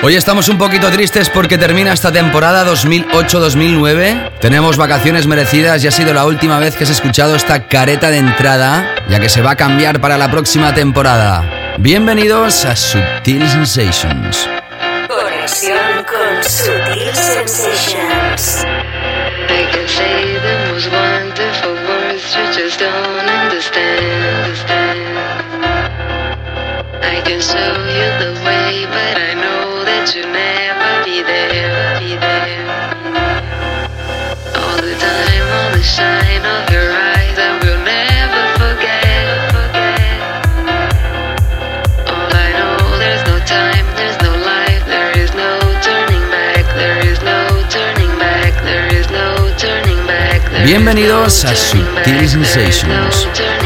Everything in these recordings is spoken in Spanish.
Hoy estamos un poquito tristes porque termina esta temporada 2008-2009. Tenemos vacaciones merecidas y ha sido la última vez que has escuchado esta careta de entrada, ya que se va a cambiar para la próxima temporada. Bienvenidos a Sutil Sensations. Conexión con Sutil Sensations. I can say the most wonderful words you just don't understand. You'll never be there. Be there. All the time, all the shine of your eyes, I will never forget. forget. All I know, there's no time, there's no life, there is no turning back, there is no turning back, there is no turning back. Bienvenidos a turning Sutil back, there is no Sensations.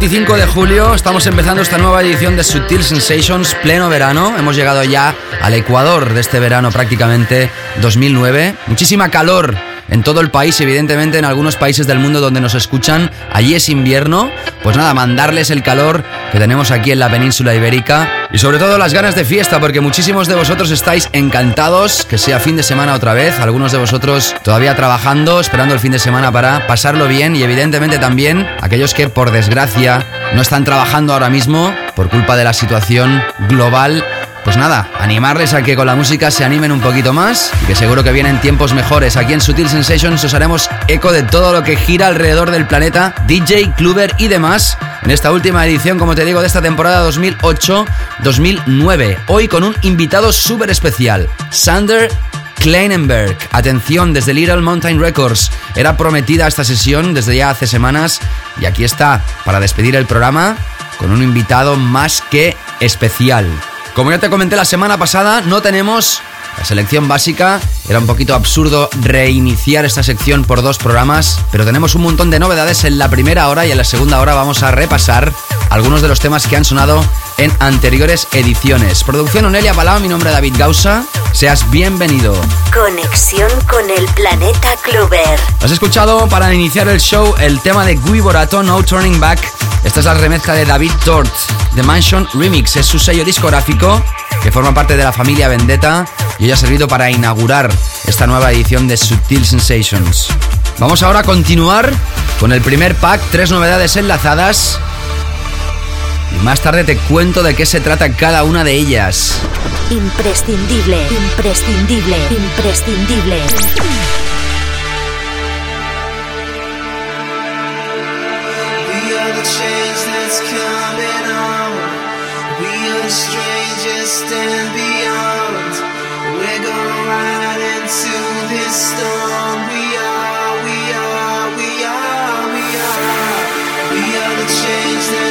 25 de julio, estamos empezando esta nueva edición de Sutil Sensations pleno verano. Hemos llegado ya al Ecuador de este verano prácticamente 2009. Muchísima calor en todo el país, evidentemente en algunos países del mundo donde nos escuchan, allí es invierno. Pues nada, mandarles el calor que tenemos aquí en la península ibérica y sobre todo las ganas de fiesta, porque muchísimos de vosotros estáis encantados que sea fin de semana otra vez, algunos de vosotros todavía trabajando, esperando el fin de semana para pasarlo bien y evidentemente también aquellos que por desgracia no están trabajando ahora mismo por culpa de la situación global pues nada, animarles a que con la música se animen un poquito más y que seguro que vienen tiempos mejores. Aquí en Sutil Sensations os haremos eco de todo lo que gira alrededor del planeta, DJ, cluber y demás. En esta última edición, como te digo, de esta temporada 2008-2009. Hoy con un invitado súper especial, Sander Kleinenberg. Atención, desde Little Mountain Records. Era prometida esta sesión desde ya hace semanas y aquí está para despedir el programa con un invitado más que especial. Como ya te comenté la semana pasada, no tenemos La selección básica era un poquito absurdo reiniciar esta sección por dos programas, pero tenemos un montón de novedades en la primera hora y en la segunda hora vamos a repasar algunos de los temas que han sonado en anteriores ediciones. Producción Onelia Palau, mi nombre es David Gausa. Seas bienvenido. Conexión con el planeta Clover. Has escuchado para iniciar el show el tema de Gui Borato, No Turning Back. Esta es la remezcla de David Tort, The Mansion Remix. Es su sello discográfico que forma parte de la familia Vendetta y hoy ha servido para inaugurar esta nueva edición de Subtil Sensations. Vamos ahora a continuar con el primer pack, tres novedades enlazadas. Y más tarde te cuento de qué se trata cada una de ellas. Imprescindible, imprescindible, imprescindible. We are the change that's coming on. We are the strangest and beyond. We're gonna ride into this storm.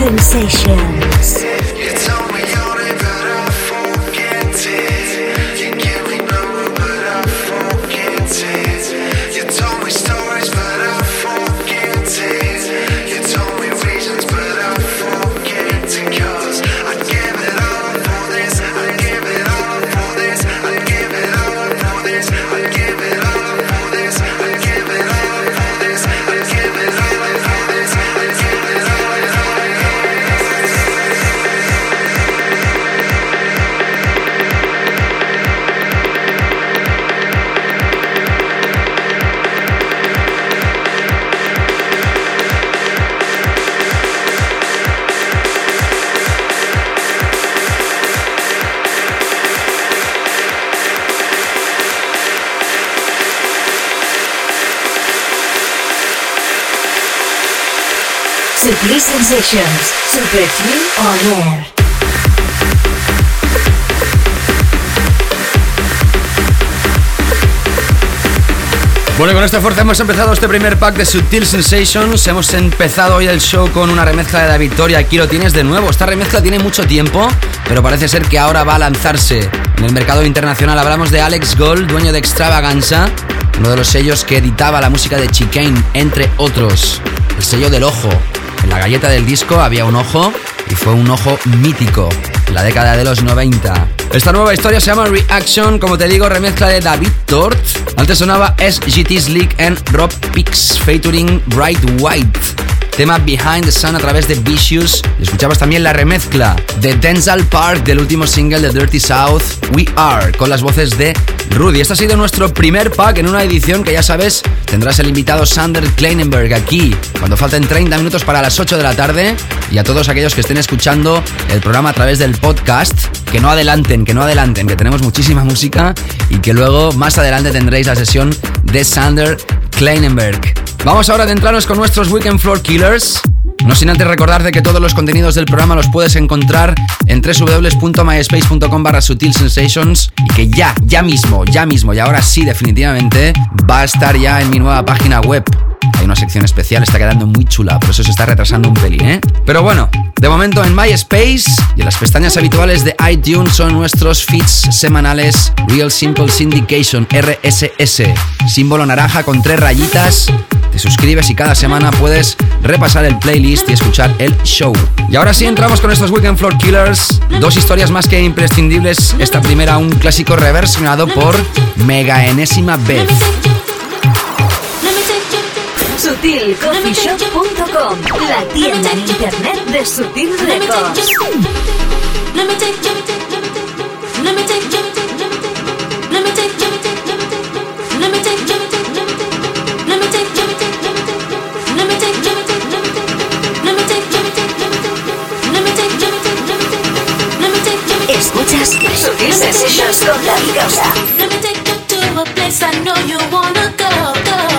Sutil Sensations. Super Clean On Air. Bueno, con esta fuerza hemos empezado este primer pack de Sutil Sensations. Hemos empezado hoy el show con una remezcla de la victoria. Aquí lo tienes de nuevo. Esta remezcla tiene mucho tiempo, pero parece ser que ahora va a lanzarse en el mercado internacional. Hablamos de Alex Gold, dueño de Extravaganza, uno de los sellos que editaba la música de Chicane, entre otros. El sello del ojo. Galleta del disco había un ojo y fue un ojo mítico la década de los 90. Esta nueva historia se llama Reaction, como te digo, remezcla de David Tort. Antes sonaba SGT Slick and Rob Pix featuring Bright White. Tema Behind the Sun a través de Vicious. Y escuchabas también la remezcla de Denzel Park del último single de Dirty South, We Are, con las voces de Rudy. Este ha sido nuestro primer pack en una edición que ya sabes, tendrás el invitado Sander Kleinenberg aquí cuando falten 30 minutos para las 8 de la tarde. Y a todos aquellos que estén escuchando el programa a través del podcast, que no adelanten, que no adelanten, que tenemos muchísima música y que luego más adelante tendréis la sesión de Sander Kleinenberg. Vamos ahora a adentrarnos con nuestros Weekend Floor Killers. No sin antes recordarte que todos los contenidos del programa los puedes encontrar en www.myspace.com barra y que ya, ya mismo, ya mismo y ahora sí definitivamente va a estar ya en mi nueva página web. Hay una sección especial, está quedando muy chula, por eso se está retrasando un pelín, ¿eh? Pero bueno, de momento en MySpace y en las pestañas habituales de iTunes son nuestros feeds semanales Real Simple Syndication RSS, símbolo naranja con tres rayitas. Te suscribes y cada semana puedes repasar el playlist y escuchar el show. Y ahora sí entramos con estos Weekend Floor Killers, dos historias más que imprescindibles. Esta primera un clásico reversionado por Mega Enésima Beth. SutilCoffeeShop.com, la tienda en internet de Sutil Records. Escuchas Sutil Sensations con David Gausa. Let me take you to a place I know you wanna go.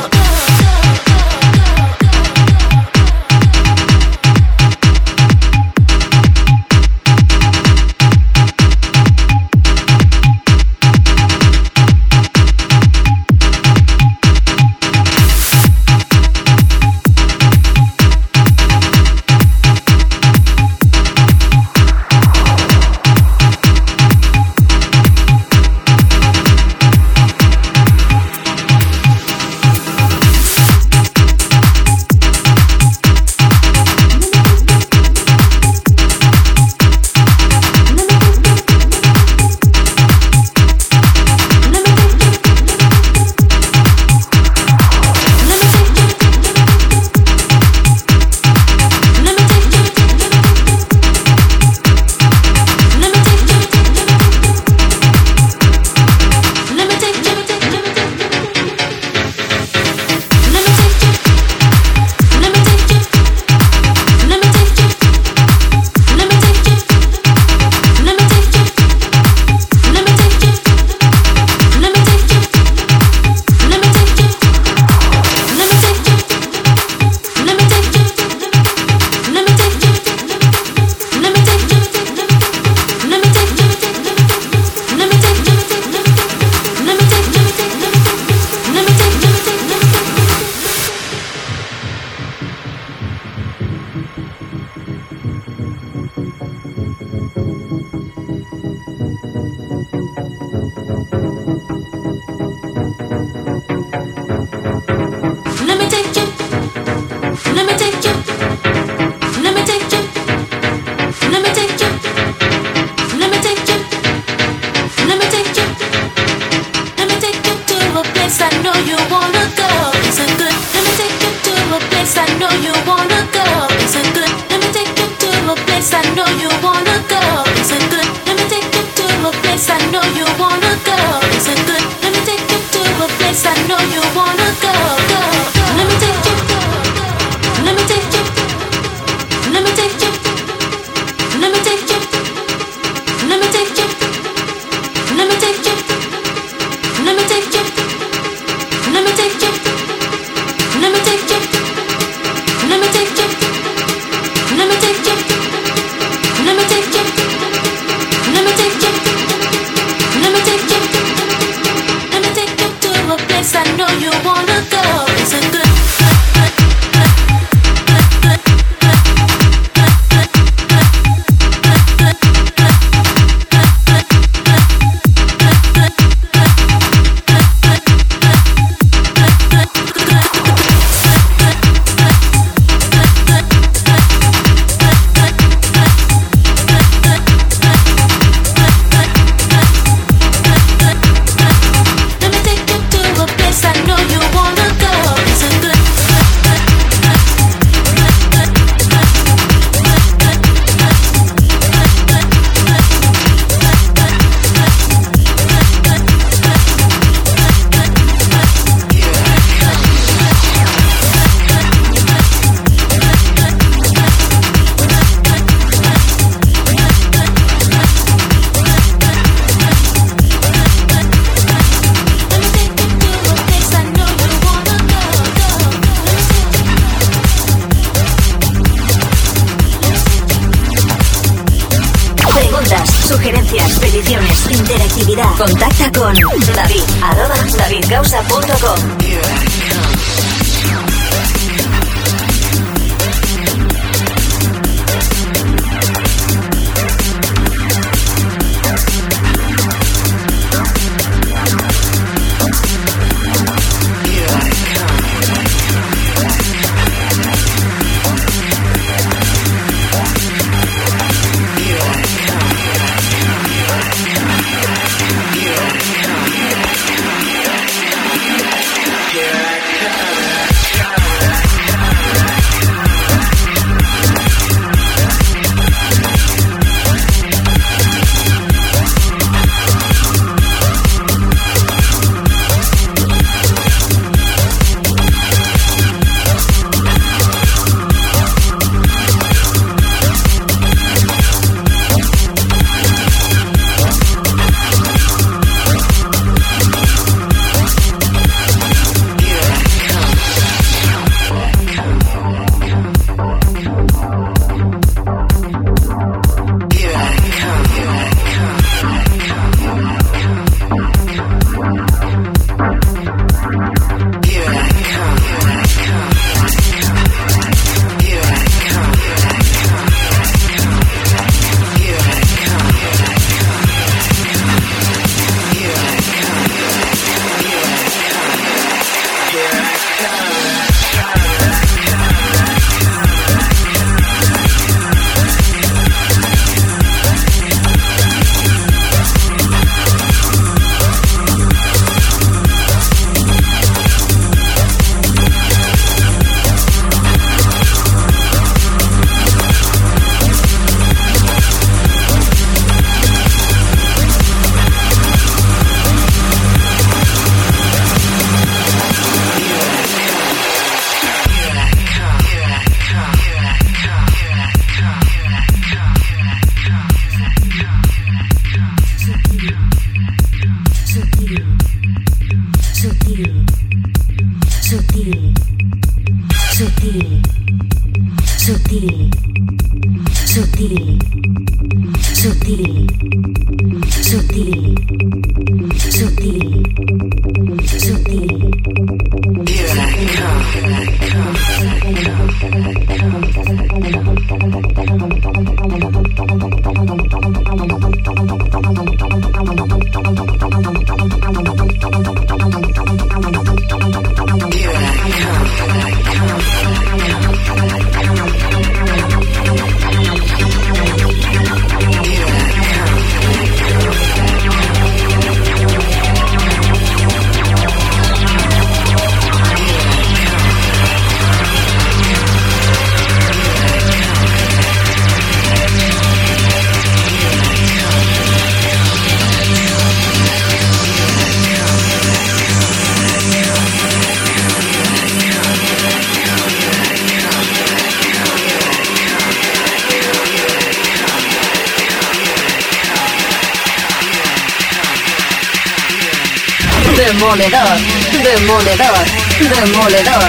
Demoledor.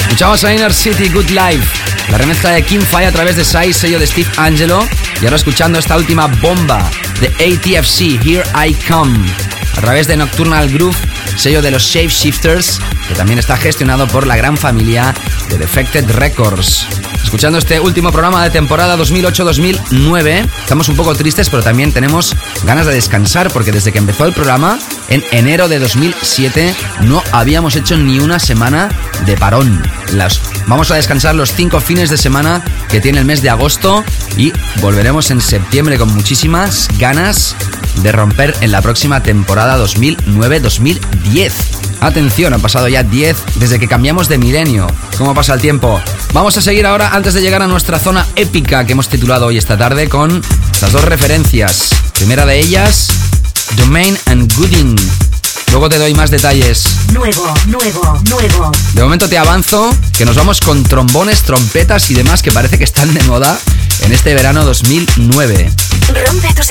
Escuchamos a Inner City Good Life, la remezcla de Kim Fai a través de Sai, sello de Steve Angelo. Y ahora escuchando esta última bomba de ATFC, Here I Come, a través de Nocturnal Groove, sello de los Shape Shifters, que también está gestionado por la gran familia de Defected Records. Escuchando este último programa de temporada 2008-2009, estamos un poco tristes, pero también tenemos ganas de descansar porque desde que empezó el programa, en enero de 2007, no habíamos hecho ni una semana de parón. Vamos a descansar los cinco fines de semana que tiene el mes de agosto y volveremos en septiembre con muchísimas ganas de romper en la próxima temporada 2009-2010. Atención, han pasado ya 10 desde que cambiamos de milenio. ¿Cómo pasa el tiempo? Vamos a seguir ahora antes de llegar a nuestra zona épica que hemos titulado hoy esta tarde con las dos referencias. Primera de ellas, Domain and Gooding. Luego te doy más detalles. Nuevo, nuevo, nuevo. De momento te avanzo que nos vamos con trombones, trompetas y demás que parece que están de moda en este verano 2009. Rompe tus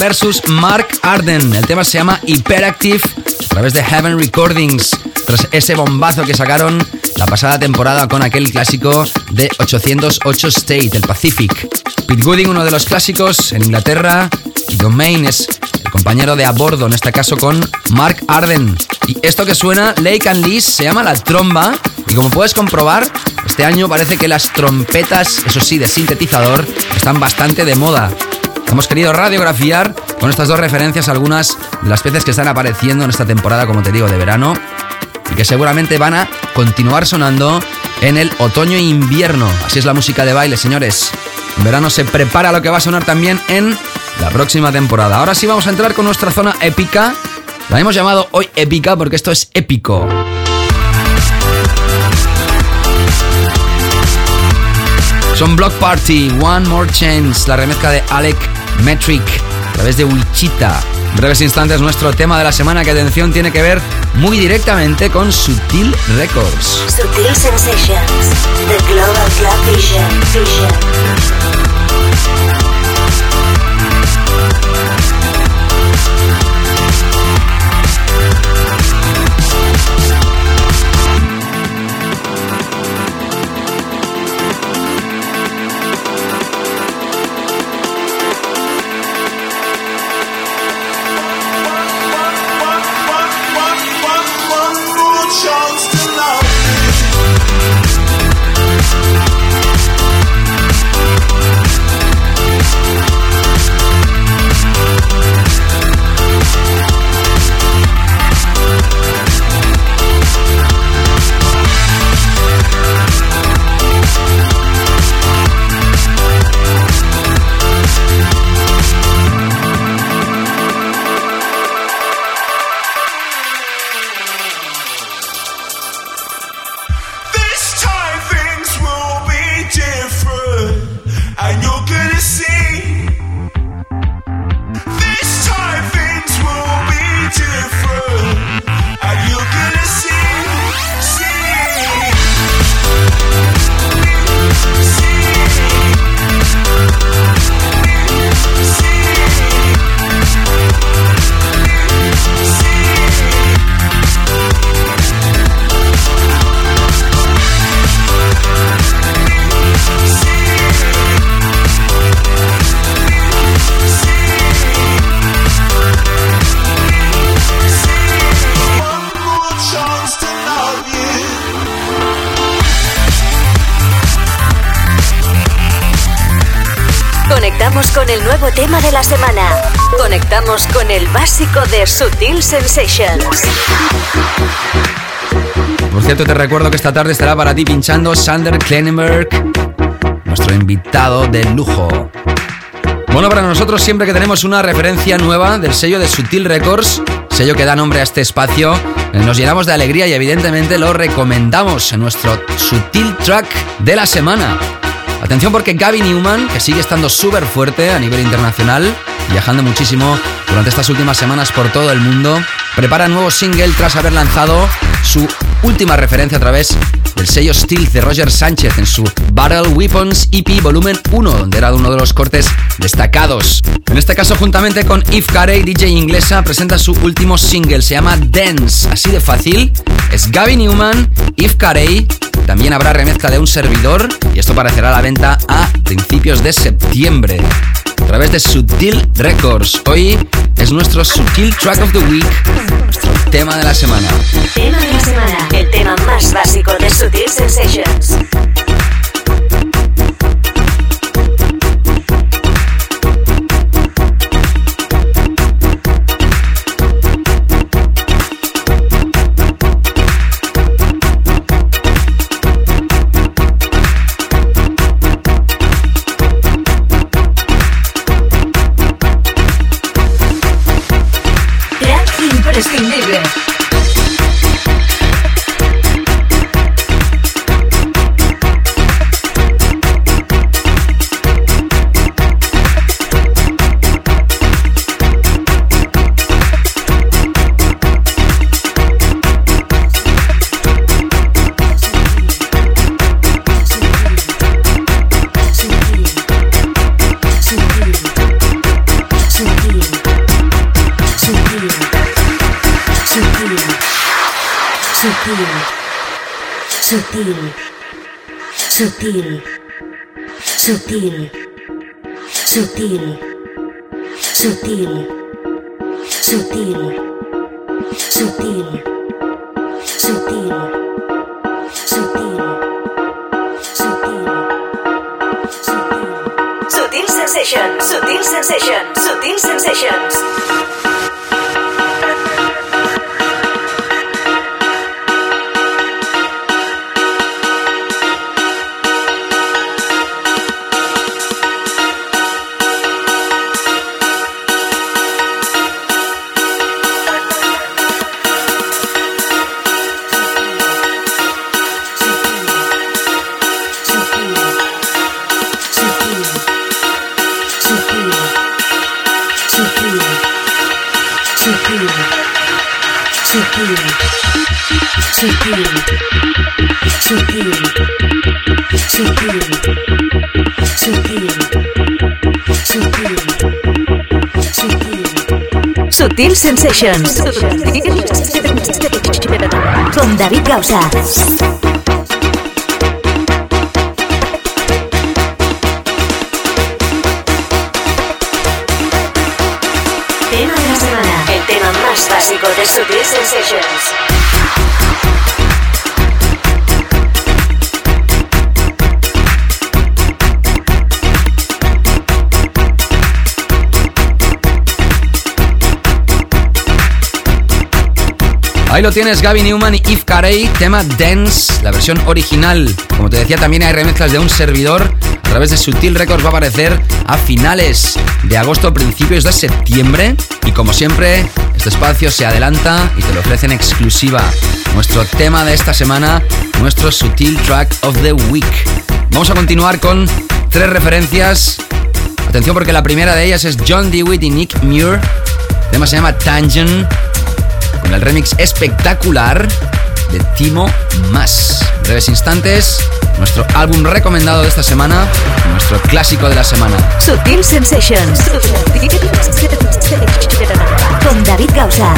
Versus Mark Arden. El tema se llama Hyperactive a través de Heaven Recordings. Tras ese bombazo que sacaron la pasada temporada con aquel clásico de 808 State, el Pacific. Pete Gooding, uno de los clásicos en Inglaterra, y Domain es el compañero de a bordo, en este caso con Mark Arden. Y esto que suena, Lake and Lease, se llama La Tromba. Y como puedes comprobar, este año parece que las trompetas, eso sí, de sintetizador, están bastante de moda. Hemos querido radiografiar con estas dos referencias algunas de las peces que están apareciendo en esta temporada, como te digo, de verano y que seguramente van a continuar sonando en el otoño e invierno. Así es la música de baile, señores. En verano se prepara lo que va a sonar también en la próxima temporada. Ahora sí vamos a entrar con nuestra zona épica. La hemos llamado hoy épica porque esto es épico. Son Block Party, One More Chance, la remezcla de Alec Metric a través de Wichita. Breves instantes nuestro tema de la semana que atención tiene que ver muy directamente con Sutil Records. Sutil Sensations. Sutil Sensations. Por cierto, te recuerdo que esta tarde estará para ti pinchando Sander Klenenberg, nuestro invitado de lujo. Bueno, para nosotros siempre que tenemos una referencia nueva del sello de Sutil Records, sello que da nombre a este espacio, eh, nos llenamos de alegría y evidentemente lo recomendamos en nuestro Sutil Track de la semana. Atención porque Gaby Newman, que sigue estando súper fuerte a nivel internacional, viajando muchísimo durante estas últimas semanas por todo el mundo, prepara nuevo single tras haber lanzado su última referencia a través del sello Steel de Roger Sánchez en su Battle Weapons EP Volumen 1, donde era uno de los cortes destacados. En este caso, juntamente con Eve Carey, DJ inglesa, presenta su último single, se llama Dance. Así de fácil, es Gaby Newman, Eve Carey, también habrá remezcla de un servidor y esto aparecerá a la venta a principios de septiembre a través de Sutil Records. Hoy es nuestro Sutil Track of the Week, nuestro tema de la semana. Tema de la semana. El tema más básico de Sutil Sensations. Sutil. Sutil. Sutil. Sutil. Sutil. Sutil. Sutil. Sutil. Sutil. Sutil Sensations. Sutil Sensations. Sutil Sensations. Sutil Sensations. Con David Gausa. Tema de la semana. El tema más básico de Sutil Sensations. Ahí lo tienes, Gaby Newman y Eve Carey, tema Dance, la versión original. Como te decía, también hay remezclas de un servidor. A través de Sutil Records va a aparecer a finales de agosto, principios de septiembre. Y como siempre, este espacio se adelanta y te lo ofrece en exclusiva. Nuestro tema de esta semana, nuestro Sutil Track of the Week. Vamos a continuar con tres referencias. Atención porque la primera de ellas es John Dewitt y Nick Muir. El tema se llama Tangent con el remix espectacular de Timo Más. En breves instantes, nuestro álbum recomendado de esta semana, nuestro clásico de la semana. Sutil Sensations. Con David Gausa.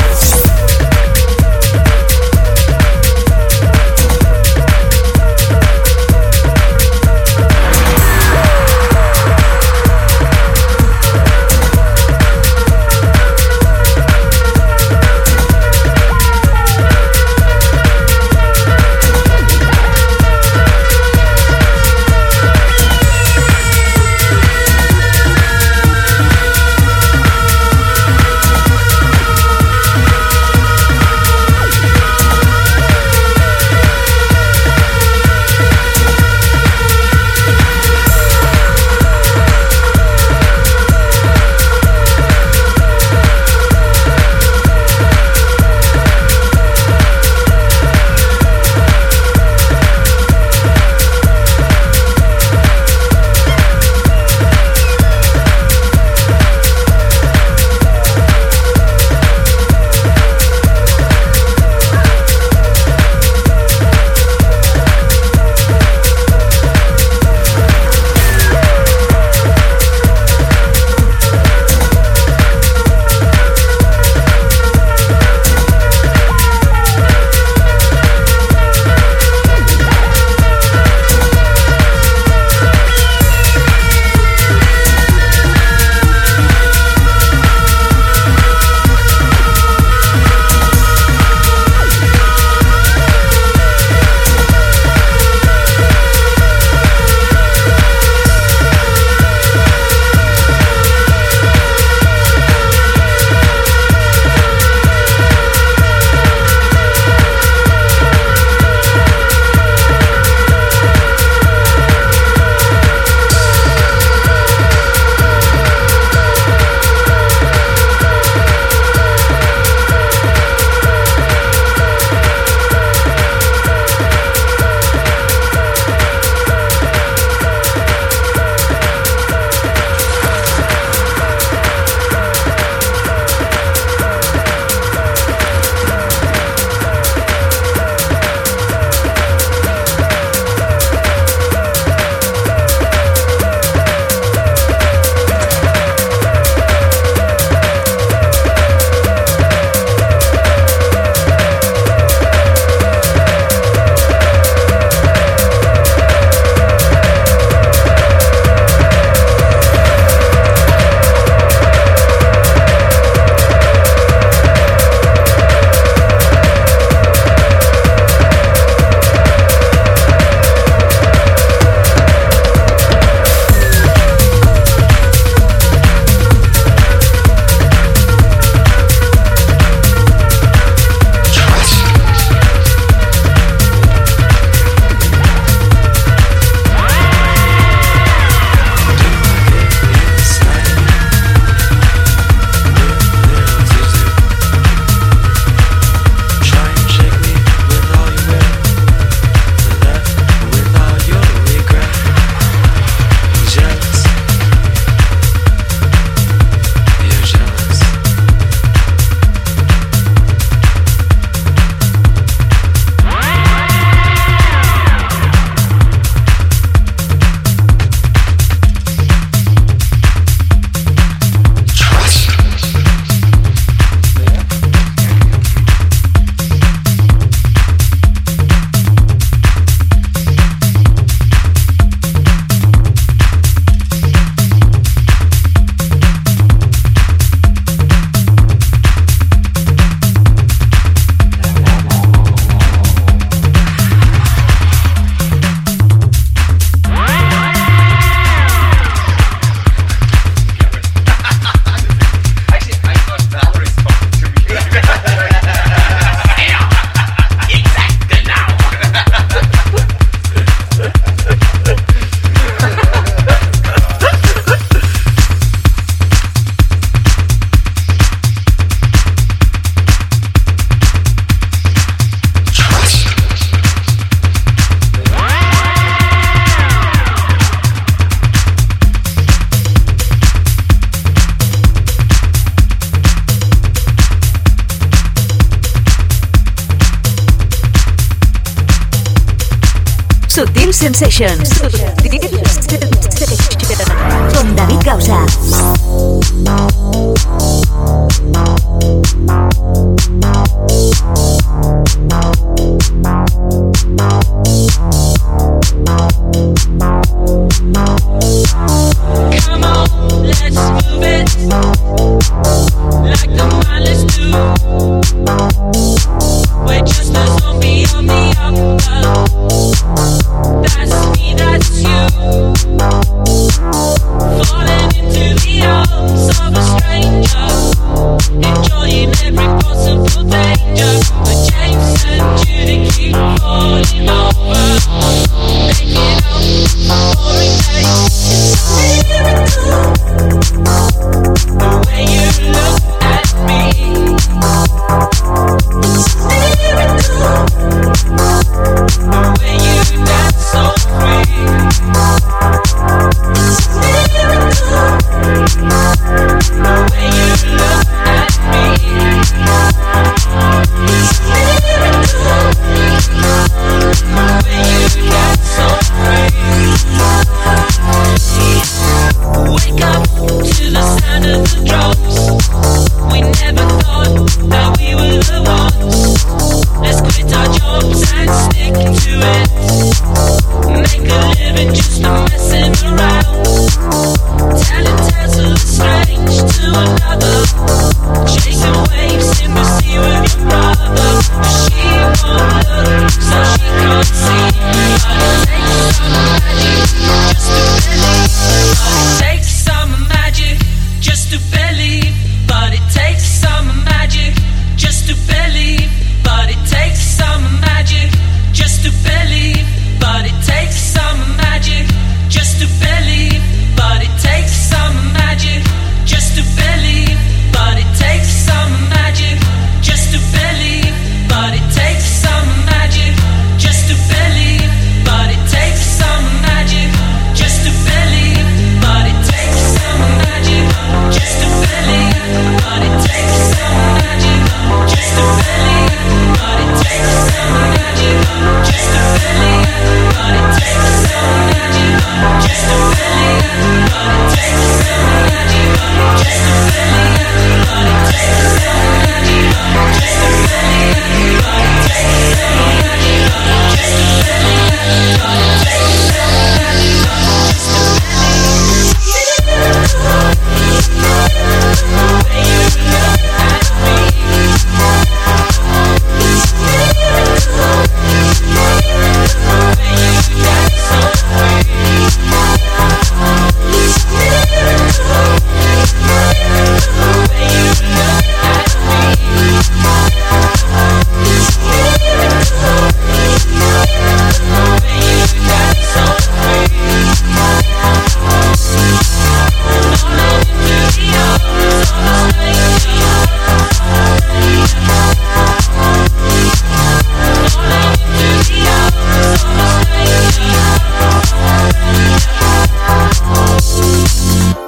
Sutil Sensations.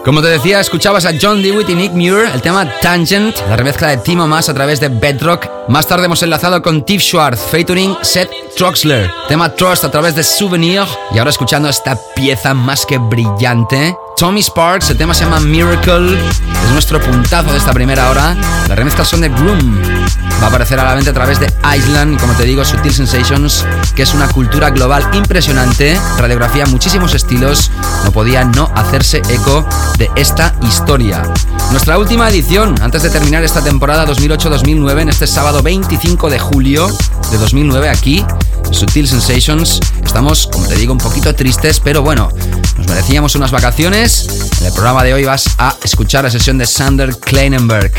Como te decía, escuchabas a John Dewitt y Nick Muir, el tema Tangent, la remezcla de Timo Más a través de Bedrock. Más tarde hemos enlazado con Tiff Schwartz, featuring Seth Troxler, tema Trust a través de Souvenir. Y ahora escuchando esta pieza más que brillante. Tommy Sparks, el tema se llama Miracle, es nuestro puntazo de esta primera hora. Las remezclas son de Groom. Va a aparecer a la venta a través de Island, como te digo, Sutil Sensations, que es una cultura global impresionante, radiografía muchísimos estilos, no podía no hacerse eco de esta historia. Nuestra última edición, antes de terminar esta temporada 2008-2009, en este sábado 25 de julio de 2009, aquí, Sutil Sensations, estamos, como te digo, un poquito tristes, pero bueno, nos merecíamos unas vacaciones. En el programa de hoy vas a escuchar la sesión de Sander Kleinenberg.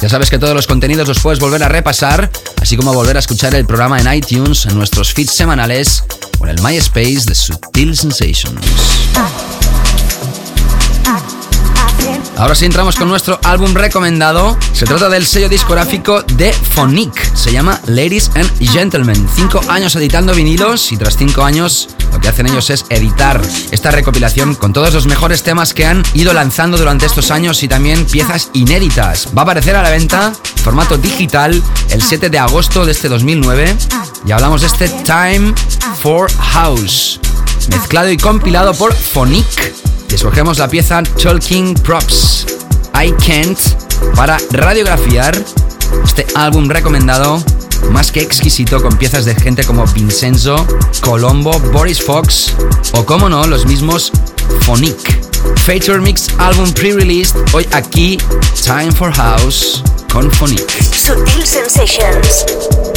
Ya sabes que todos los contenidos los puedes volver a repasar, así como volver a escuchar el programa en iTunes, en nuestros feeds semanales o en el MySpace de Sutil Sensations. Ahora sí entramos con nuestro álbum recomendado. Se trata del sello discográfico de Phonic. Se llama Ladies and Gentlemen. Cinco años editando vinilos y tras cinco años lo que hacen ellos es editar esta recopilación con todos los mejores temas que han ido lanzando durante estos años y también piezas inéditas. Va a aparecer a la venta en formato digital el 7 de agosto de este 2009 y hablamos de este Time for House, mezclado y compilado por Phonic. Y escogemos la pieza Talking Props, I Can't, para radiografiar este álbum recomendado más que exquisito con piezas de gente como Vincenzo, Colombo, Boris Fox o como no, los mismos Phonic. Feature Mix álbum pre-released hoy aquí Time for House con Phonic. Sutil Sensations.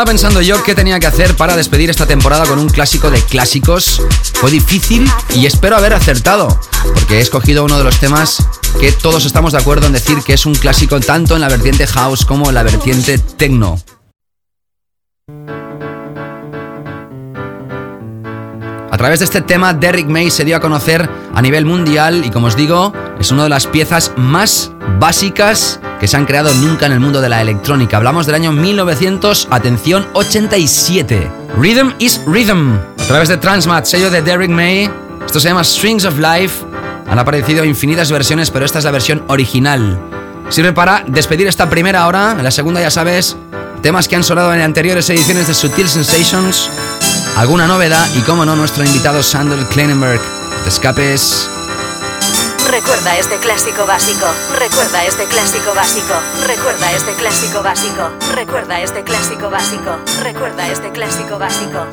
Estaba pensando yo qué tenía que hacer para despedir esta temporada con un clásico de clásicos. Fue difícil y espero haber acertado, porque he escogido uno de los temas que todos estamos de acuerdo en decir que es un clásico tanto en la vertiente house como en la vertiente techno. Través de este tema, Derrick May se dio a conocer a nivel mundial y como os digo, es una de las piezas más básicas que se han creado nunca en el mundo de la electrónica. Hablamos del año 1900, atención, 87. Rhythm is Rhythm. A través de Transmat, sello de Derrick May. Esto se llama Strings of Life. Han aparecido infinitas versiones, pero esta es la versión original. Sirve para despedir esta primera hora. En la segunda, ya sabes, temas que han sonado en anteriores ediciones de Sutil Sensations. Alguna novedad y, como no, nuestro invitado Sander Kleinenberg. Te escapes. Recuerda este clásico básico. Recuerda este clásico básico. Recuerda este clásico básico. Recuerda este clásico básico. Recuerda este clásico básico.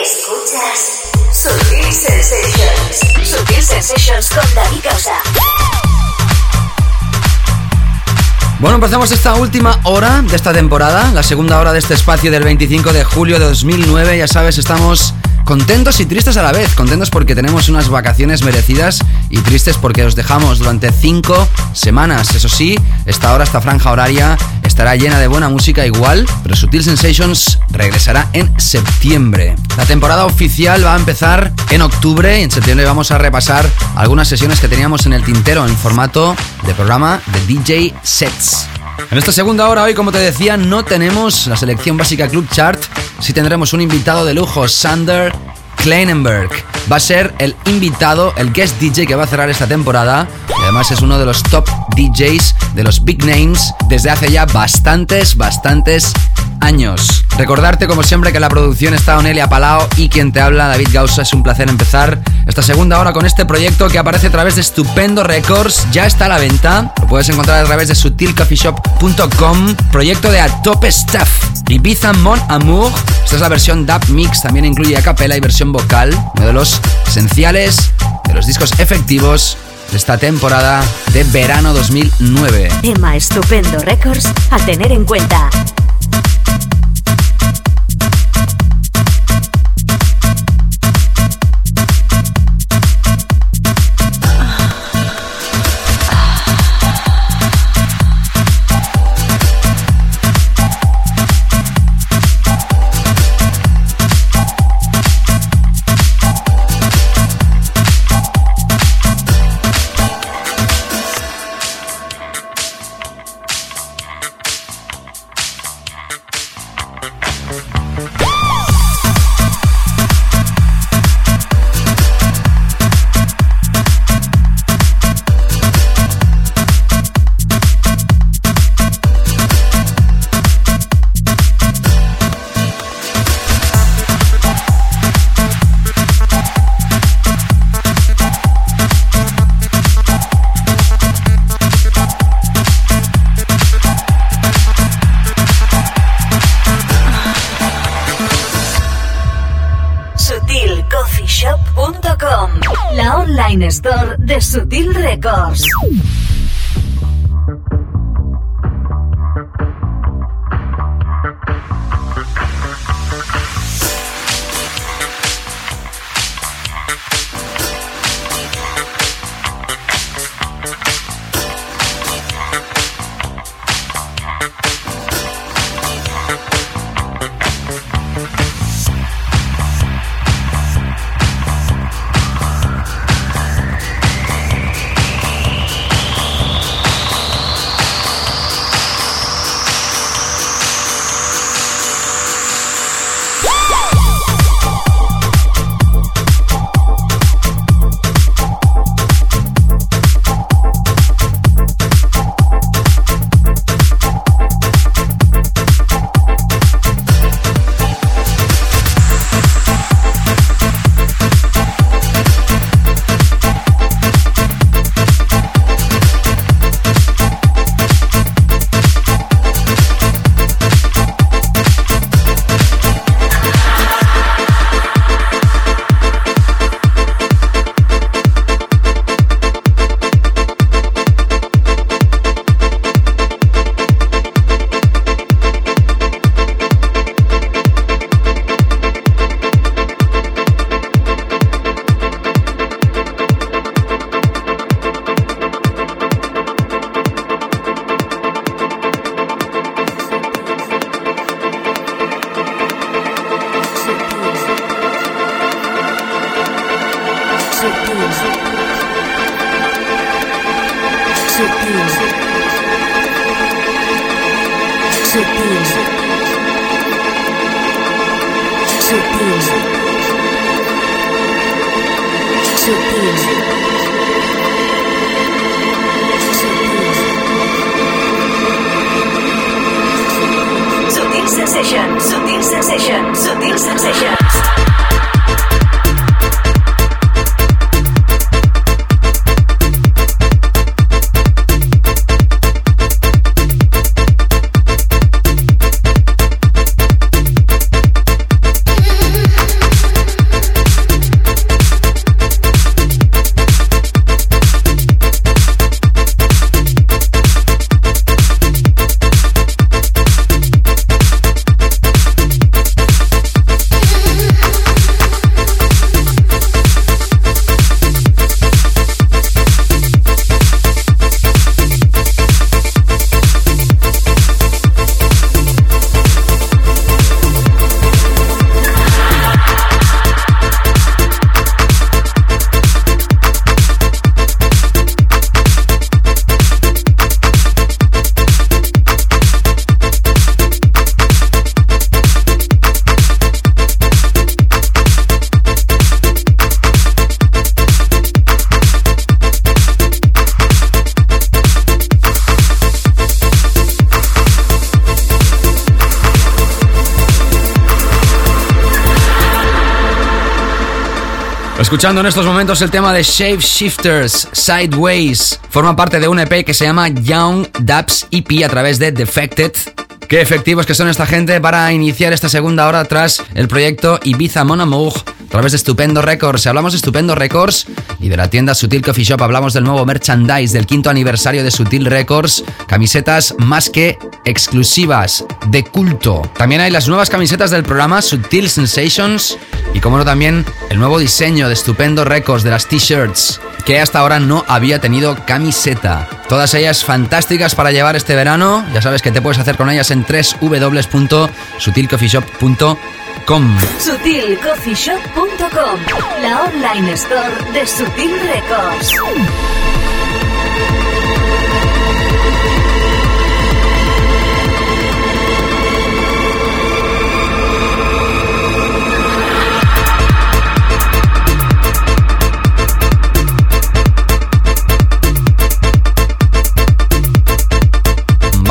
Escuchas Sutil Sensations. Sutil Sensations con David Gausa. Bueno, empezamos esta última hora de esta temporada, la segunda hora de este espacio del 25 de julio de 2009. Ya sabes, estamos contentos y tristes a la vez. Contentos porque tenemos unas vacaciones merecidas y tristes porque os dejamos durante cinco semanas. Eso sí, esta hora, esta franja horaria estará llena de buena música igual, pero Sutil Sensations regresará en septiembre. La temporada oficial va a empezar en octubre y en septiembre vamos a repasar algunas sesiones que teníamos en el tintero en formato de programa de DJ Sets. En esta segunda hora hoy, como te decía, no tenemos la selección básica Club Chart, sí tendremos un invitado de lujo, Sander Kleinenberg. Va a ser el invitado, el guest DJ que va a cerrar esta temporada y además es uno de los top DJs de los big names desde hace ya bastantes, bastantes años. Recordarte como siempre que la producción está Onelia Palao y quien te habla David Gausa. Es un placer empezar esta segunda hora con este proyecto que aparece a través de Estupendo Records. Ya está a la venta. Lo puedes encontrar a través de sutilcoffeeshop.com. Proyecto de A Top Stuff. Ibiza Mon Amour. Esta es la versión dub mix. También incluye a capela y versión vocal. Uno de los esenciales de los discos efectivos de esta temporada de verano 2009. Tema Estupendo Records a tener en cuenta. Thank you. Escuchando en estos momentos el tema de Shape Shifters, Sideways, forma parte de un EP que se llama Young Dubs EP a través de Defected. Qué efectivos que son esta gente para iniciar esta segunda hora tras el proyecto Ibiza Mon Amour a través de Estupendo Records. Si hablamos de Estupendo Records y de la tienda Sutil Coffee Shop, hablamos del nuevo merchandise del quinto aniversario de Sutil Records, camisetas más que exclusivas, de culto. También hay las nuevas camisetas del programa Sutil Sensations y como no también el nuevo diseño de Estupendo Records de las t-shirts que hasta ahora no había tenido camiseta. Todas ellas fantásticas para llevar este verano. Ya sabes que te puedes hacer con ellas en www.sutilcoffeeshop.com. SutilCoffeeShop.com, la online store de Sutil Records.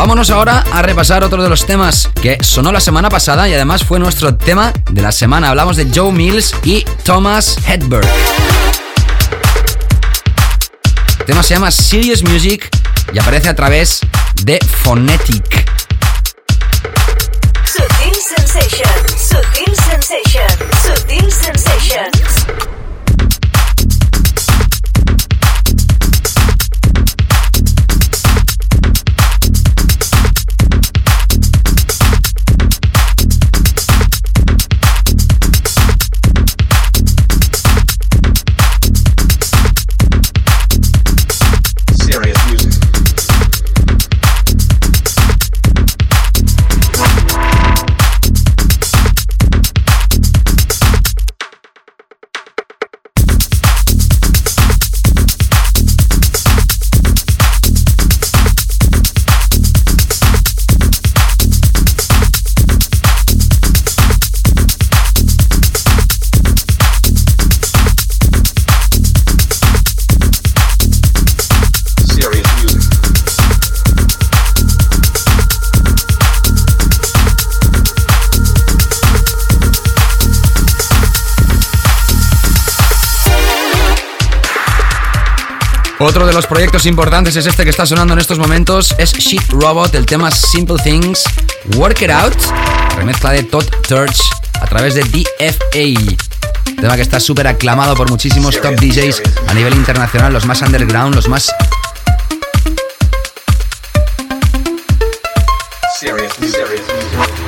Vámonos ahora a repasar otro de los temas que sonó la semana pasada y además fue nuestro tema de la semana. Hablamos de Joe Mills y Thomas Hedberg. El tema se llama Serious Music y aparece a través de Phonetic. Sutil Sensations, Sutil Sensations, Sutil Sensations. Los proyectos importantes es este que está sonando en estos momentos, es Shit Robot, el tema Simple Things, Work It Out, remezcla de Todd Turch a través de DFA. Tema que está súper aclamado por muchísimos top DJs a nivel internacional, los más underground, los más Serious. Serious. Serious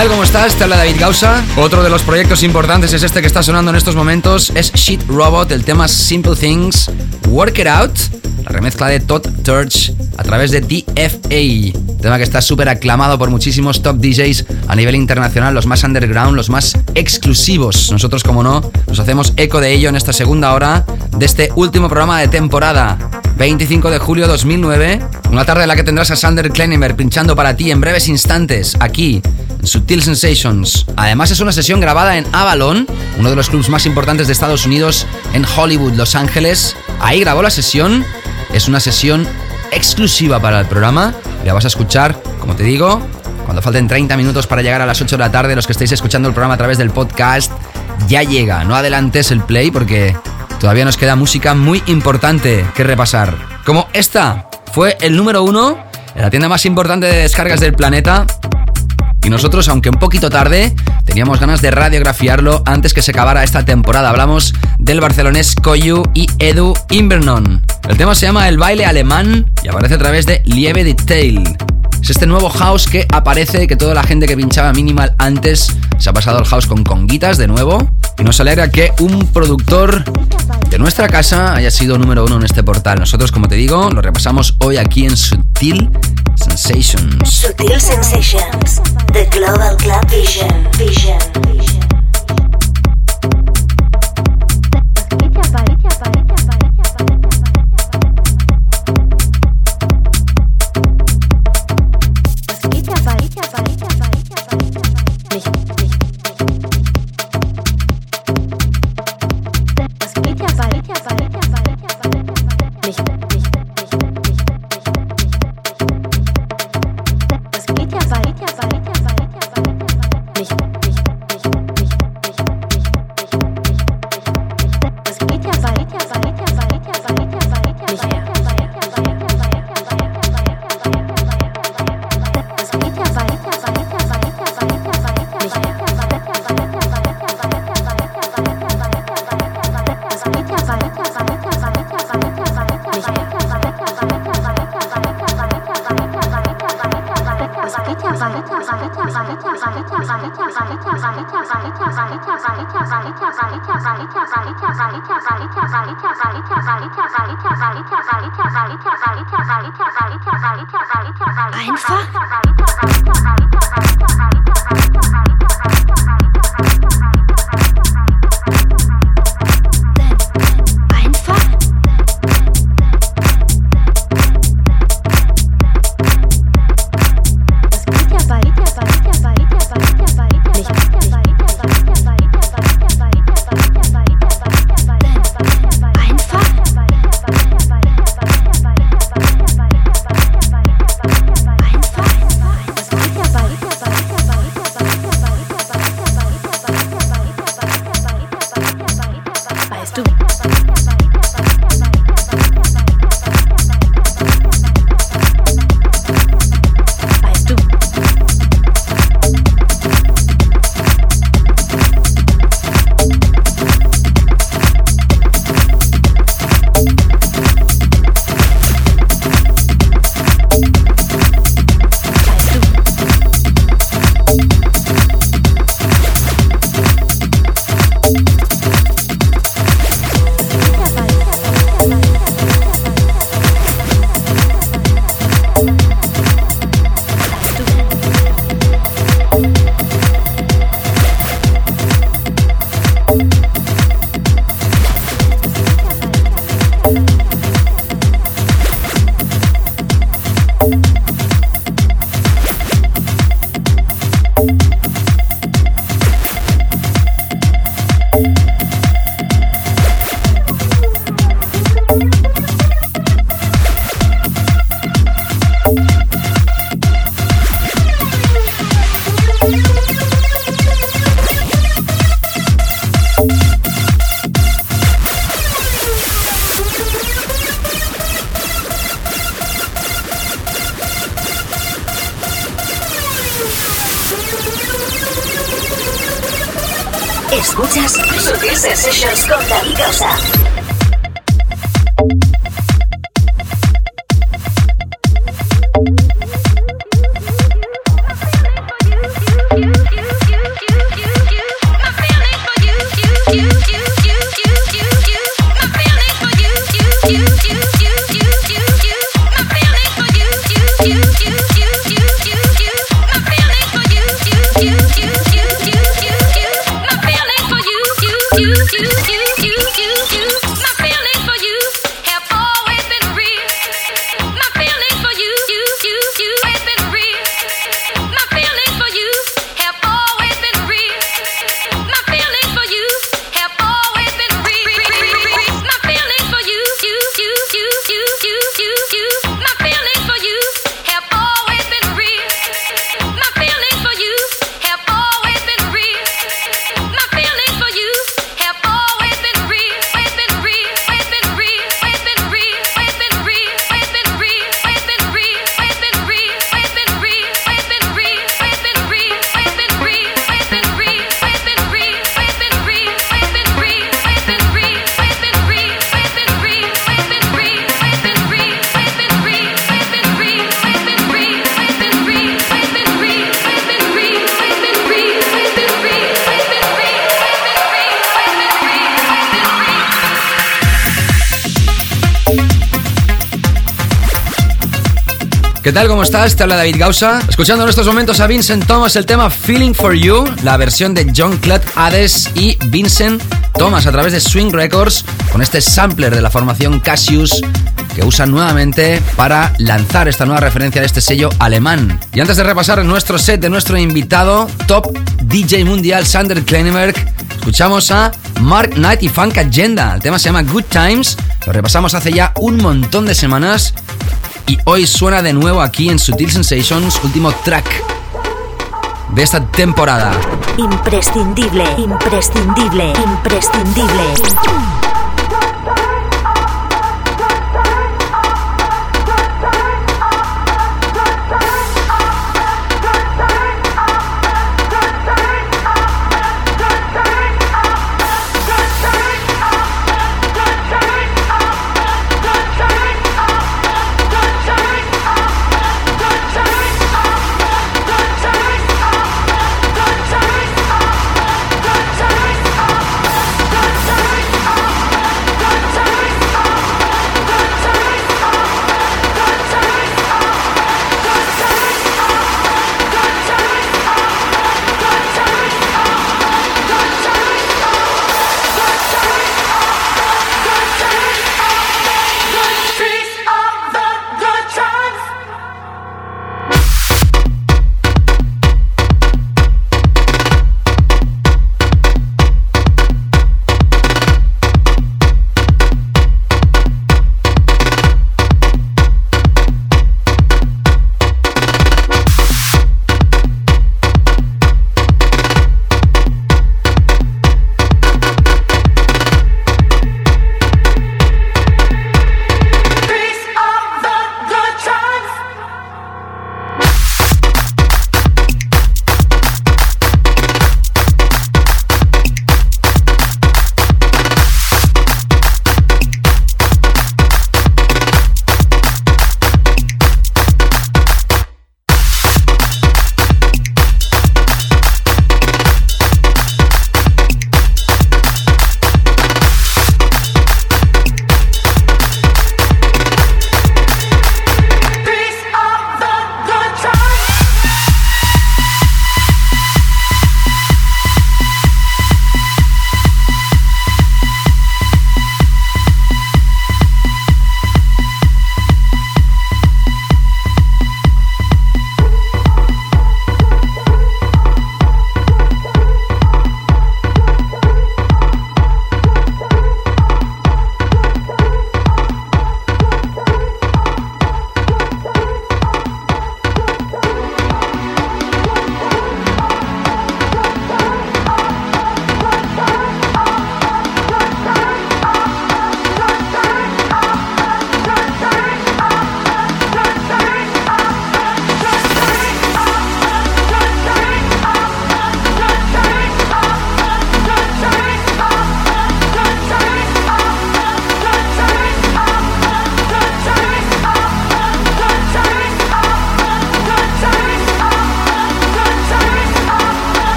tal? ¿Cómo estás? Te habla David Gausa. Otro de los proyectos importantes es este que está sonando en estos momentos. Es Shit Robot, el tema Simple Things, Work It Out, la remezcla de Todd Turch a través de DFA. Tema que está súper aclamado por muchísimos top DJs a nivel internacional, los más underground, los más exclusivos. Nosotros, como no, nos hacemos eco de ello en esta segunda hora de este último programa de temporada. 25 de julio 2009, una tarde en la que tendrás a Sander Kleinenberg pinchando para ti en breves instantes aquí en Sutil Sensations. Además es una sesión grabada en Avalon, uno de los clubs más importantes de Estados Unidos en Hollywood, Los Ángeles. Ahí grabó la sesión, es una sesión exclusiva para el programa. La vas a escuchar, como te digo, cuando falten 30 minutos para llegar a las 8 de la tarde, los que estáis escuchando el programa a través del podcast, ya llega. No adelantes el play porque todavía nos queda música muy importante que repasar. Como esta fue el número uno en la tienda más importante de descargas del planeta. Nosotros, aunque un poquito tarde, teníamos ganas de radiografiarlo antes que se acabara esta temporada. Hablamos del barcelonés Koyu y Edu Invernon. El tema se llama El baile alemán y aparece a través de Lieve Detail. Es este nuevo house que aparece, que toda la gente que pinchaba minimal antes se ha pasado al house con conguitas de nuevo. Y nos alegra que un productor de nuestra casa haya sido número uno en este portal. Nosotros, como te digo, lo repasamos hoy aquí en Sutil Sensations. Sutil Sensations, The Global Club Vision. Vision. Vision. Escuchas ¿Qué tal? ¿Cómo estás? Te habla David Gausa. Escuchando en estos momentos a Vincent Thomas el tema Feeling for You, la versión de John Clutt Hades y Vincent Thomas a través de Swing Records con este sampler de la formación Cassius que usan nuevamente para lanzar esta nueva referencia de este sello alemán. Y antes de repasar nuestro set de nuestro invitado, top DJ mundial Sander Kleineberg, escuchamos a Mark Knight y Funk Agenda. El tema se llama Good Times, lo repasamos hace ya un montón de semanas y hoy suena de nuevo aquí en Sutil Sensations, último track de esta temporada. Imprescindible, imprescindible, imprescindible.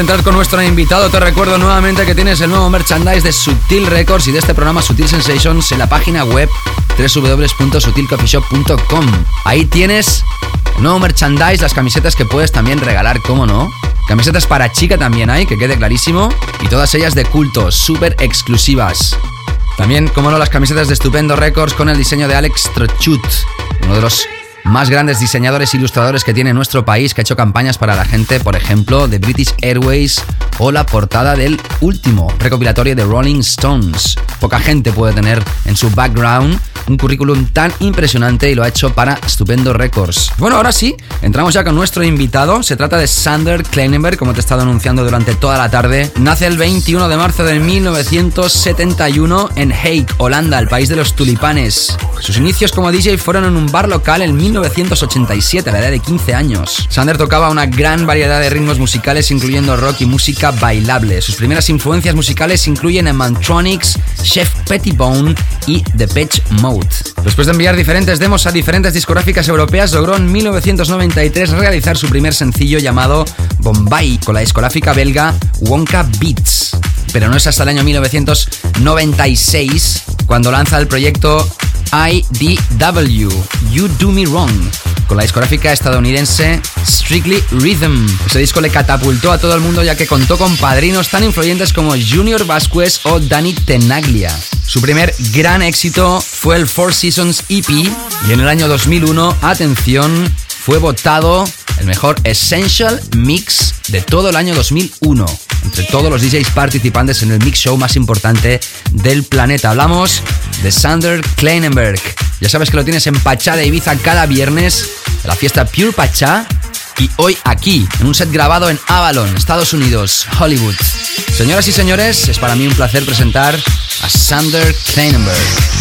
Entrar con nuestro invitado, te recuerdo nuevamente que tienes el nuevo merchandise de Sutil Records y de este programa Sutil Sensations en la página web www.sutilcoffeeshop.com. Ahí tienes nuevo merchandise, las camisetas que puedes también regalar, ¿cómo no? Camisetas para chica también hay, que quede clarísimo, y todas ellas de culto, súper exclusivas. También, como no, las camisetas de Estupendo Records con el diseño de Alex Trochut, uno de los más grandes diseñadores e ilustradores que tiene nuestro país, que ha hecho campañas para la gente, por ejemplo, de British Airways o la portada del último recopilatorio de Rolling Stones. Poca gente puede tener en su background un currículum tan impresionante y lo ha hecho para Estupendo Records. Bueno, ahora sí, entramos ya con nuestro invitado. Se trata de Sander Kleinenberg, como te he estado anunciando durante toda la tarde. Nace el 21 de marzo de 1971 en Hague, Holanda, el país de los tulipanes. Sus inicios como DJ fueron en un bar local en 1987, a la edad de 15 años. Sander tocaba una gran variedad de ritmos musicales, incluyendo rock y música bailable. Sus primeras influencias musicales incluyen a Mantronics, Chef Pettibone y The Pitch Mode. Después de enviar diferentes demos a diferentes discográficas europeas, logró en 1993 realizar su primer sencillo llamado Bombay con la discográfica belga Wonka Beats. Pero no es hasta el año 1996 cuando lanza el proyecto IDW, You Do Me Wrong, con la discográfica estadounidense Strictly Rhythm. Ese disco le catapultó a todo el mundo ya que contó con padrinos tan influyentes como Junior Vasquez o Danny Tenaglia. Su primer gran éxito fue el Four Seasons EP y en el año 2001, atención, fue votado el mejor Essential Mix de todo el año 2001 entre todos los DJs participantes en el mix show más importante del planeta. Hablamos de Sander Kleinenberg. Ya sabes que lo tienes en Pachá de Ibiza cada viernes, la fiesta Pure Pachá. Y hoy aquí, en un set grabado en Avalon, Estados Unidos, Hollywood. Señoras y señores, es para mí un placer presentar a Sander Kleinenberg.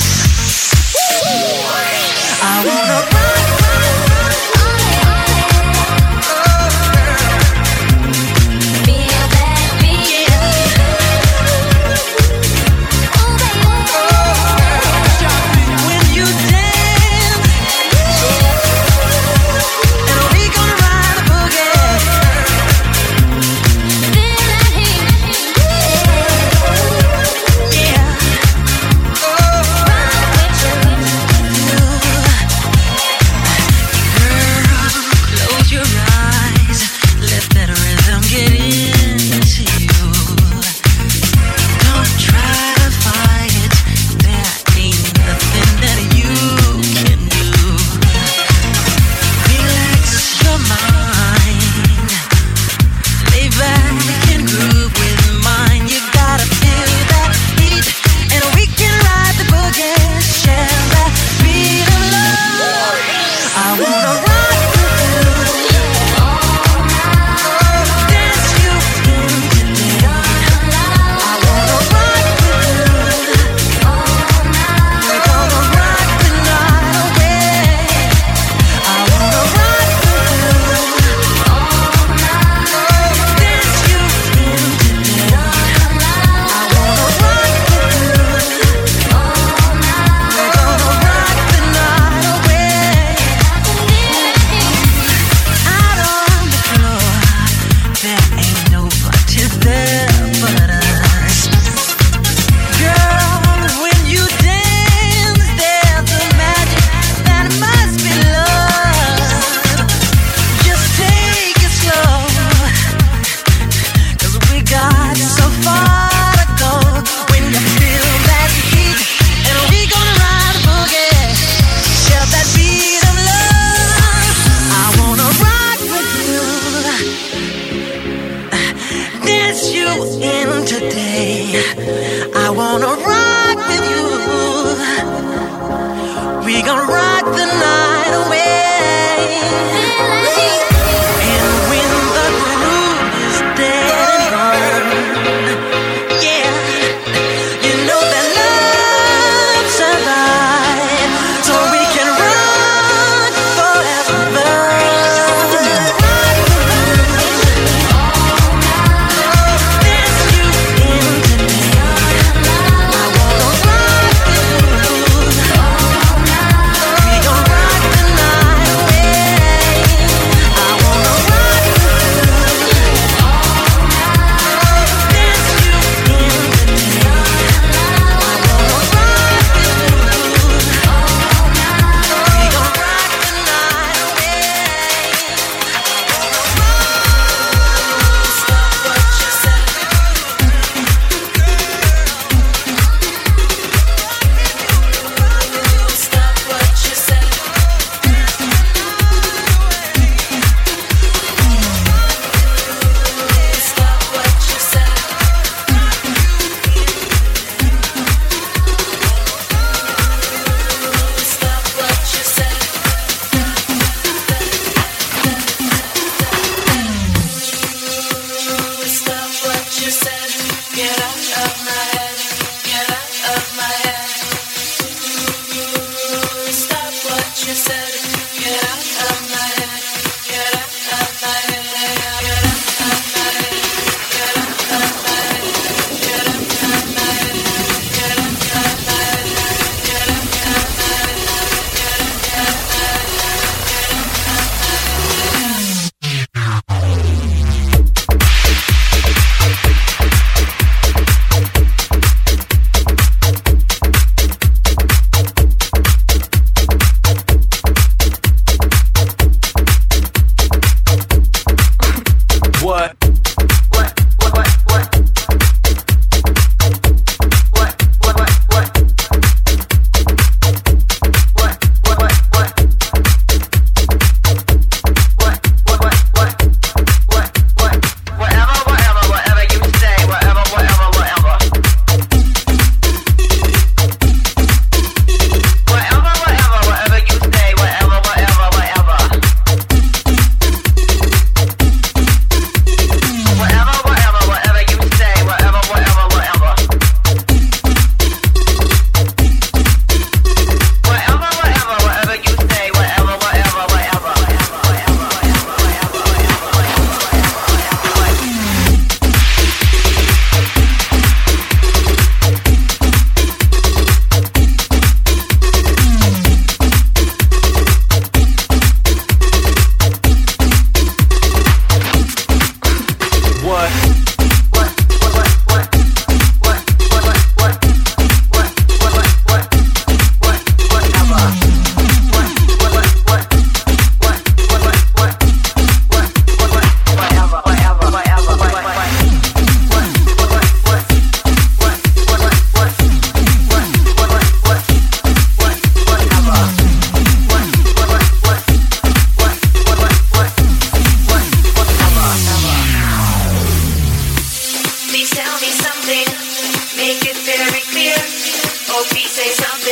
Young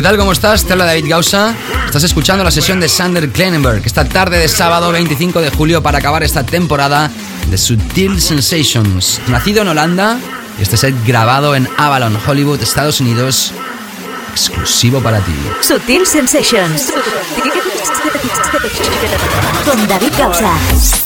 ¿Qué tal? ¿Cómo estás? Te habla David Gausa. Estás escuchando la sesión de Sander Klenenberg esta tarde de sábado 25 de julio para acabar esta temporada de Subtil Sensations. Nacido en Holanda, este set grabado en Avalon, Hollywood, Estados Unidos, exclusivo para ti. Subtil Sensations. Con David Gausa.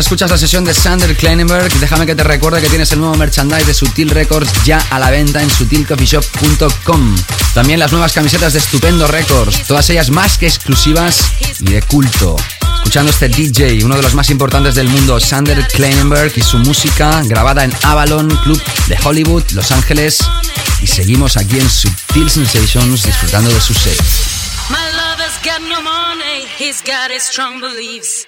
Escuchas la sesión de Sander Kleinenberg, déjame que te recuerde que tienes el nuevo merchandise de Sutil Records ya a la venta en sutilcoffeeshop.com. También las nuevas camisetas de Estupendo Records, todas ellas más que exclusivas y de culto. Escuchando este DJ, uno de los más importantes del mundo, Sander Kleinenberg y su música grabada en Avalon Club de Hollywood, Los Ángeles. Y seguimos aquí en Sutil Sensations disfrutando de su set. Got no money, he's got his strong beliefs.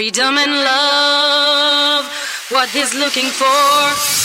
freedom and love. What he's looking for.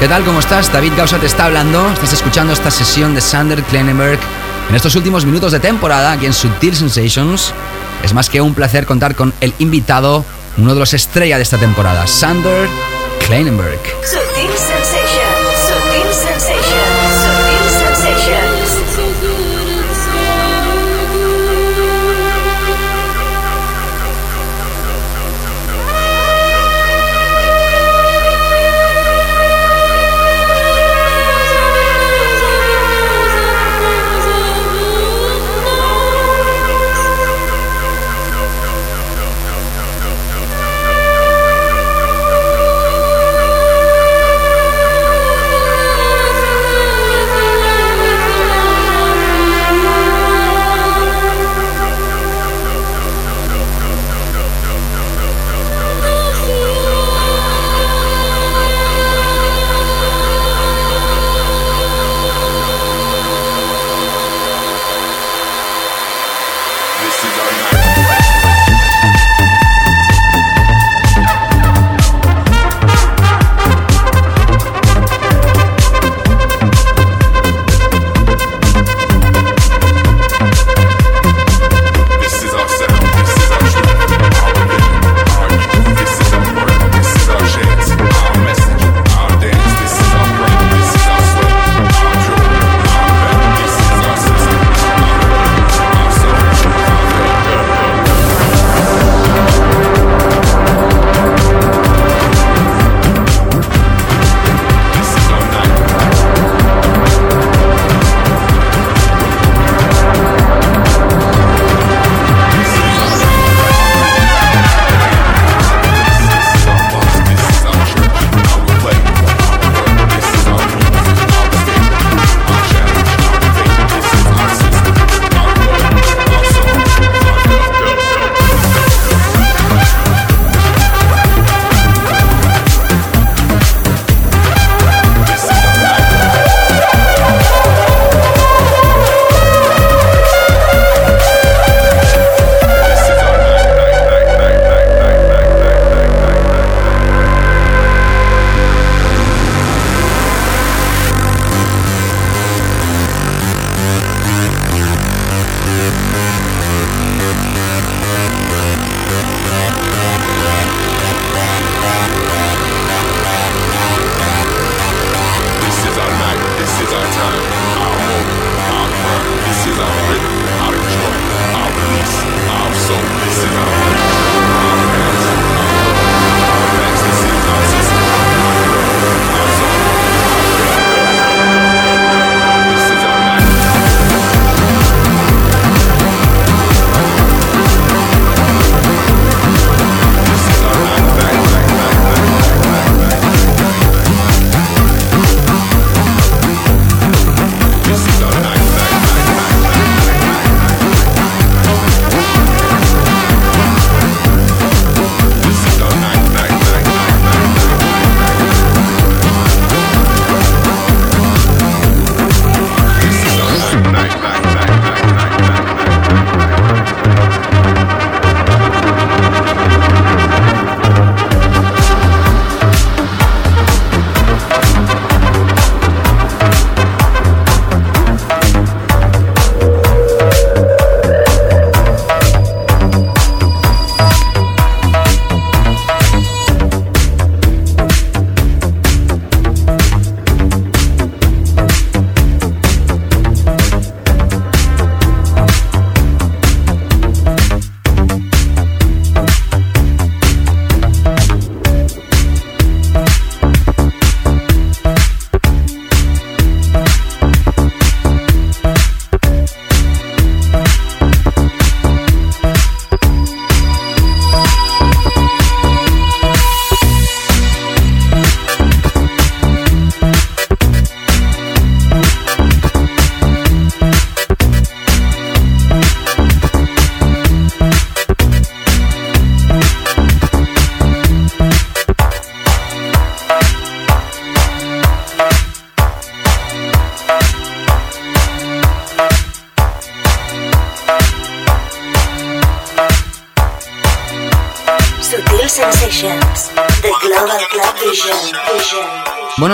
¿Qué tal? ¿Cómo estás? David Gausa te está hablando. Estás escuchando esta sesión de Sander Klenenberg en estos últimos minutos de temporada aquí en Subtil Sensations. Es más que un placer contar con el invitado, uno de los estrella de esta temporada, Sander Kleinenberg. Sutil Sensations.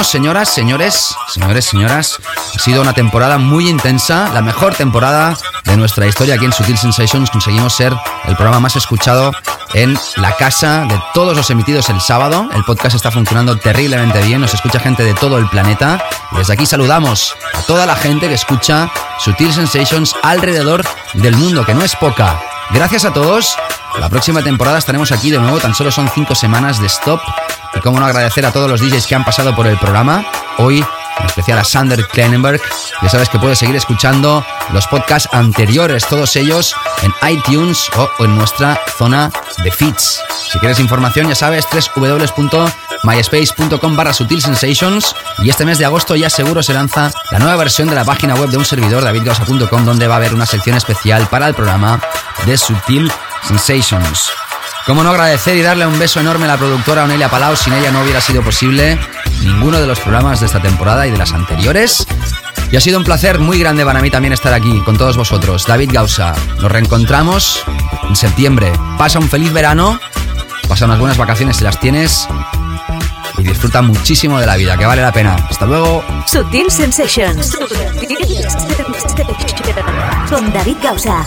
Señoras, señores, señores, señoras, ha sido una temporada muy intensa, la mejor temporada de nuestra historia aquí en Sutil Sensations. Conseguimos ser el programa más escuchado en la casa de todos los emitidos el sábado. El podcast está funcionando terriblemente bien, nos escucha gente de todo el planeta. Desde aquí saludamos a toda la gente que escucha Sutil Sensations alrededor del mundo, que no es poca. Gracias a todos. La próxima temporada estaremos aquí de nuevo, tan solo son cinco semanas de stop. Y cómo no agradecer a todos los DJs que han pasado por el programa. Hoy, en especial a Sander Klenenberg. Ya sabes que puedes seguir escuchando los podcasts anteriores, todos ellos en iTunes o en nuestra zona de feeds. Si quieres información, ya sabes, www.myspace.com barra. Y este mes de agosto ya seguro se lanza la nueva versión de la página web de un servidor, davidgausa.com, donde va a haber una sección especial para el programa de Sutil Sensations. Cómo no agradecer y darle un beso enorme a la productora Onelia Palau. Sin ella no hubiera sido posible ninguno de los programas de esta temporada y de las anteriores. Y ha sido un placer muy grande para mí también estar aquí con todos vosotros. David Gausa. Nos reencontramos en septiembre. Pasa un feliz verano. Pasa unas buenas vacaciones si las tienes. Y disfruta muchísimo de la vida, que vale la pena. Hasta luego. Sutil Sensations. Con David Gausa.